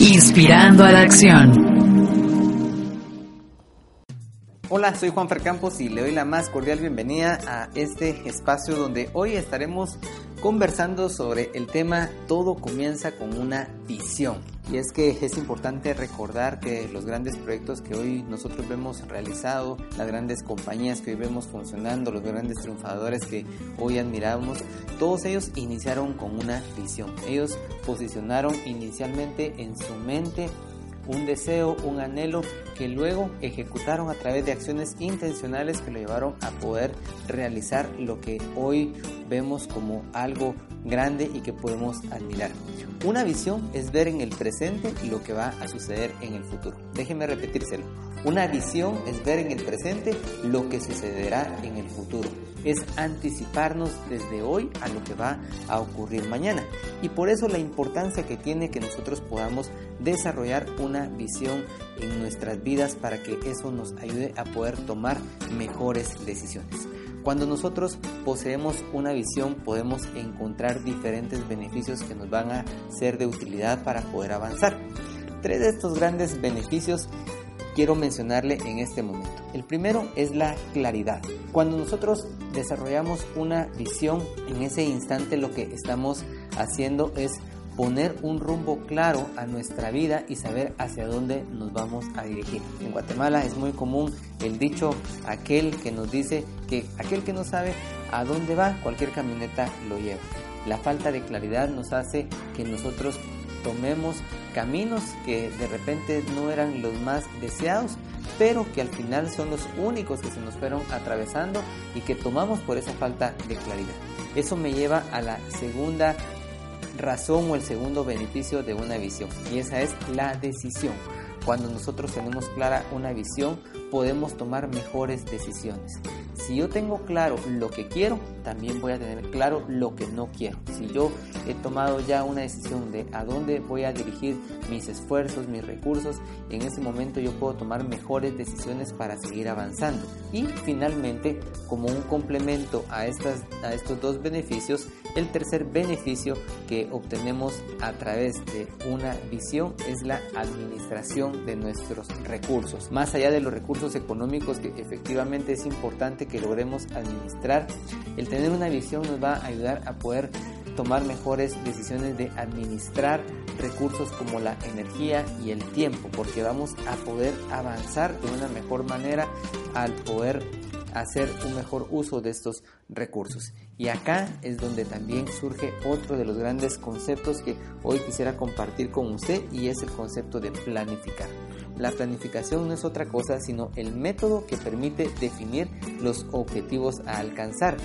Inspirando a la acción. Hola, soy Juan Campos y le doy la más cordial bienvenida a este espacio donde hoy estaremos conversando sobre el tema Todo comienza con una visión. Y es que es importante recordar que los grandes proyectos que hoy nosotros vemos realizado, las grandes compañías que hoy vemos funcionando, los grandes triunfadores que hoy admiramos, todos ellos iniciaron con una visión. Ellos posicionaron inicialmente en su mente un deseo, un anhelo que luego ejecutaron a través de acciones intencionales que lo llevaron a poder realizar lo que hoy vemos como algo grande y que podemos admirar. Una visión es ver en el presente lo que va a suceder en el futuro. Déjenme repetírselo. Una visión es ver en el presente lo que sucederá en el futuro. Es anticiparnos desde hoy a lo que va a ocurrir mañana. Y por eso la importancia que tiene que nosotros podamos desarrollar una visión en nuestras vidas para que eso nos ayude a poder tomar mejores decisiones. Cuando nosotros poseemos una visión podemos encontrar diferentes beneficios que nos van a ser de utilidad para poder avanzar. Tres de estos grandes beneficios quiero mencionarle en este momento. El primero es la claridad. Cuando nosotros desarrollamos una visión, en ese instante lo que estamos haciendo es poner un rumbo claro a nuestra vida y saber hacia dónde nos vamos a dirigir. En Guatemala es muy común el dicho aquel que nos dice que aquel que no sabe a dónde va, cualquier camioneta lo lleva. La falta de claridad nos hace que nosotros tomemos caminos que de repente no eran los más deseados, pero que al final son los únicos que se nos fueron atravesando y que tomamos por esa falta de claridad. Eso me lleva a la segunda razón o el segundo beneficio de una visión y esa es la decisión. Cuando nosotros tenemos clara una visión, podemos tomar mejores decisiones. Si yo tengo claro lo que quiero, también voy a tener claro lo que no quiero. Si yo he tomado ya una decisión de a dónde voy a dirigir mis esfuerzos, mis recursos, en ese momento yo puedo tomar mejores decisiones para seguir avanzando. Y finalmente, como un complemento a, estas, a estos dos beneficios, el tercer beneficio que obtenemos a través de una visión es la administración de nuestros recursos. Más allá de los recursos económicos que efectivamente es importante que logremos administrar, el tener una visión nos va a ayudar a poder tomar mejores decisiones de administrar recursos como la energía y el tiempo, porque vamos a poder avanzar de una mejor manera al poder hacer un mejor uso de estos recursos. Y acá es donde también surge otro de los grandes conceptos que hoy quisiera compartir con usted y es el concepto de planificar. La planificación no es otra cosa sino el método que permite definir los objetivos a alcanzar,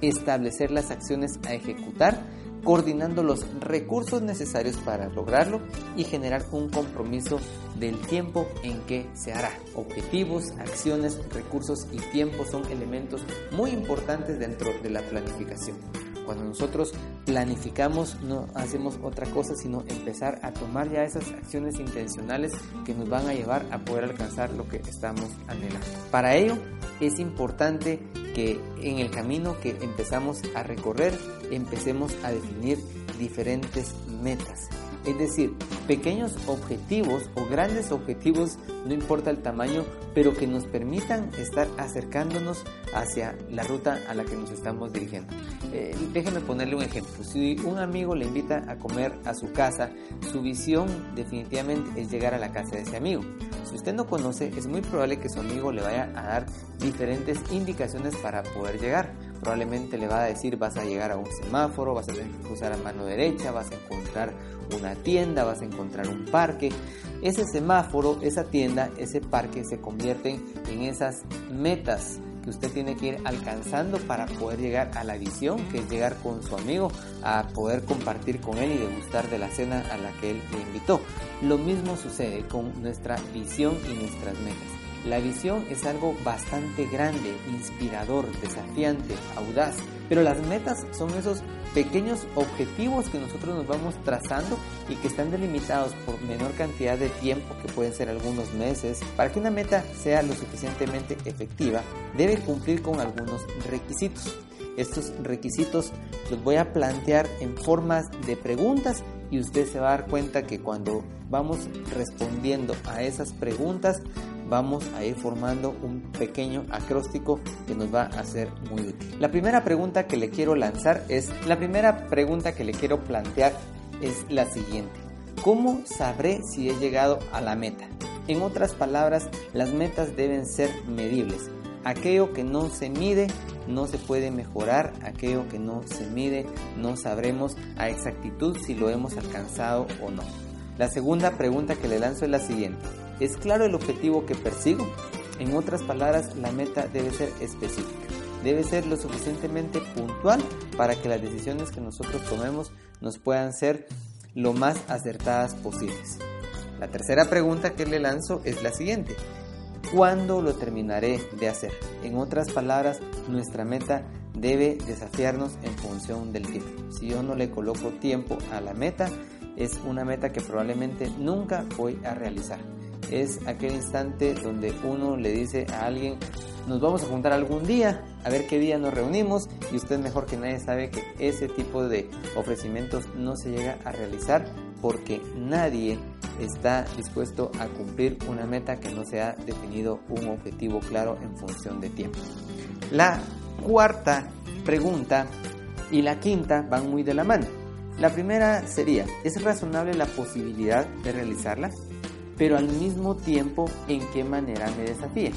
establecer las acciones a ejecutar, coordinando los recursos necesarios para lograrlo y generar un compromiso del tiempo en que se hará. Objetivos, acciones, recursos y tiempo son elementos muy importantes dentro de la planificación. Cuando nosotros planificamos no hacemos otra cosa sino empezar a tomar ya esas acciones intencionales que nos van a llevar a poder alcanzar lo que estamos anhelando. Para ello es importante que en el camino que empezamos a recorrer empecemos a definir diferentes metas es decir, pequeños objetivos o grandes objetivos, no importa el tamaño, pero que nos permitan estar acercándonos hacia la ruta a la que nos estamos dirigiendo. Eh, déjeme ponerle un ejemplo. Si un amigo le invita a comer a su casa, su visión definitivamente es llegar a la casa de ese amigo. Si usted no conoce, es muy probable que su amigo le vaya a dar diferentes indicaciones para poder llegar. Probablemente le va a decir vas a llegar a un semáforo, vas a tener que cruzar a mano derecha, vas a encontrar una tienda, vas a encontrar un parque. Ese semáforo, esa tienda, ese parque se convierten en esas metas que usted tiene que ir alcanzando para poder llegar a la visión, que es llegar con su amigo a poder compartir con él y degustar de la cena a la que él le invitó. Lo mismo sucede con nuestra visión y nuestras metas. La visión es algo bastante grande, inspirador, desafiante, audaz, pero las metas son esos pequeños objetivos que nosotros nos vamos trazando y que están delimitados por menor cantidad de tiempo, que pueden ser algunos meses. Para que una meta sea lo suficientemente efectiva, debe cumplir con algunos requisitos. Estos requisitos los voy a plantear en formas de preguntas y usted se va a dar cuenta que cuando vamos respondiendo a esas preguntas vamos a ir formando un pequeño acróstico que nos va a ser muy útil. La primera pregunta que le quiero lanzar es, la primera pregunta que le quiero plantear es la siguiente. ¿Cómo sabré si he llegado a la meta? En otras palabras, las metas deben ser medibles. Aquello que no se mide no se puede mejorar, aquello que no se mide no sabremos a exactitud si lo hemos alcanzado o no. La segunda pregunta que le lanzo es la siguiente. ¿Es claro el objetivo que persigo? En otras palabras, la meta debe ser específica. Debe ser lo suficientemente puntual para que las decisiones que nosotros tomemos nos puedan ser lo más acertadas posibles. La tercera pregunta que le lanzo es la siguiente. ¿Cuándo lo terminaré de hacer? En otras palabras, nuestra meta debe desafiarnos en función del tiempo. Si yo no le coloco tiempo a la meta, es una meta que probablemente nunca voy a realizar. Es aquel instante donde uno le dice a alguien, nos vamos a juntar algún día, a ver qué día nos reunimos y usted mejor que nadie sabe que ese tipo de ofrecimientos no se llega a realizar porque nadie está dispuesto a cumplir una meta que no se ha definido un objetivo claro en función de tiempo. La cuarta pregunta y la quinta van muy de la mano. La primera sería, ¿es razonable la posibilidad de realizarla? Pero al mismo tiempo, ¿en qué manera me desafía?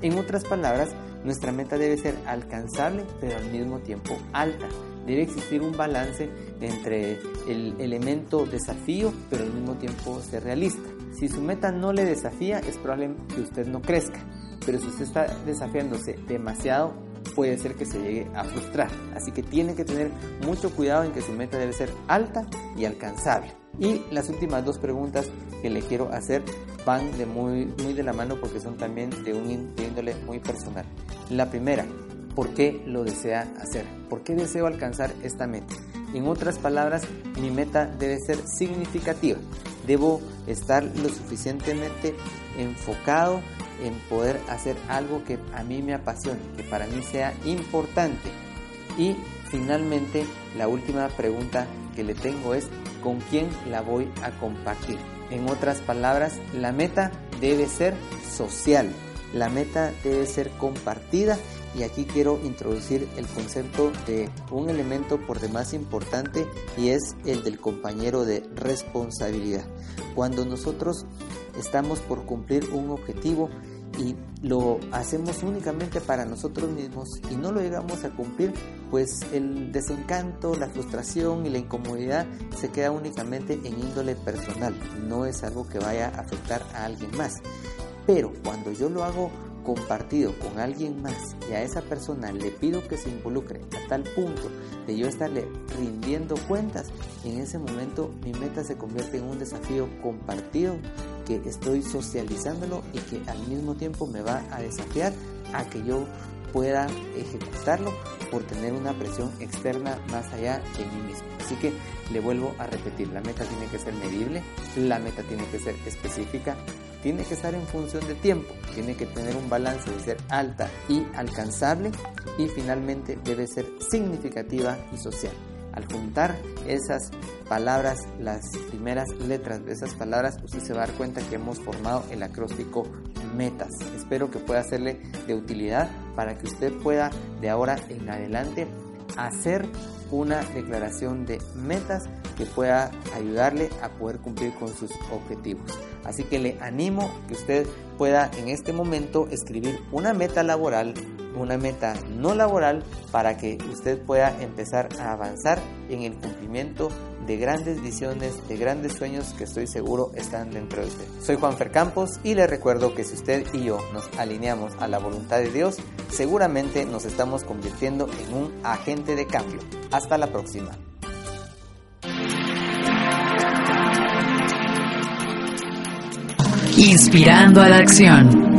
En otras palabras, nuestra meta debe ser alcanzable, pero al mismo tiempo alta. Debe existir un balance entre el elemento desafío, pero al mismo tiempo ser realista. Si su meta no le desafía, es probable que usted no crezca. Pero si usted está desafiándose demasiado, puede ser que se llegue a frustrar. Así que tiene que tener mucho cuidado en que su meta debe ser alta y alcanzable. Y las últimas dos preguntas que le quiero hacer van de muy, muy de la mano porque son también de un índole muy personal. La primera, ¿por qué lo desea hacer? ¿Por qué deseo alcanzar esta meta? En otras palabras, mi meta debe ser significativa. Debo estar lo suficientemente enfocado en poder hacer algo que a mí me apasione, que para mí sea importante. Y finalmente, la última pregunta que le tengo es, ¿con quién la voy a compartir? En otras palabras, la meta debe ser social, la meta debe ser compartida y aquí quiero introducir el concepto de un elemento por demás importante y es el del compañero de responsabilidad. Cuando nosotros estamos por cumplir un objetivo y lo hacemos únicamente para nosotros mismos y no lo llegamos a cumplir, pues el desencanto, la frustración y la incomodidad se queda únicamente en índole personal, no es algo que vaya a afectar a alguien más. Pero cuando yo lo hago compartido con alguien más y a esa persona le pido que se involucre a tal punto de yo estarle rindiendo cuentas, en ese momento mi meta se convierte en un desafío compartido que estoy socializándolo y que al mismo tiempo me va a desafiar a que yo pueda ejecutarlo por tener una presión externa más allá de mí mismo. Así que le vuelvo a repetir, la meta tiene que ser medible, la meta tiene que ser específica, tiene que estar en función de tiempo, tiene que tener un balance de ser alta y alcanzable y finalmente debe ser significativa y social. Al juntar esas palabras, las primeras letras de esas palabras, usted se va a dar cuenta que hemos formado el acróstico metas. Espero que pueda serle de utilidad para que usted pueda de ahora en adelante hacer una declaración de metas que pueda ayudarle a poder cumplir con sus objetivos. Así que le animo que usted pueda en este momento escribir una meta laboral, una meta no laboral, para que usted pueda empezar a avanzar en el cumplimiento de grandes visiones, de grandes sueños que estoy seguro están dentro de usted. Soy Juan Fer Campos y le recuerdo que si usted y yo nos alineamos a la voluntad de Dios, seguramente nos estamos convirtiendo en un agente de cambio. Hasta la próxima. Inspirando a la acción.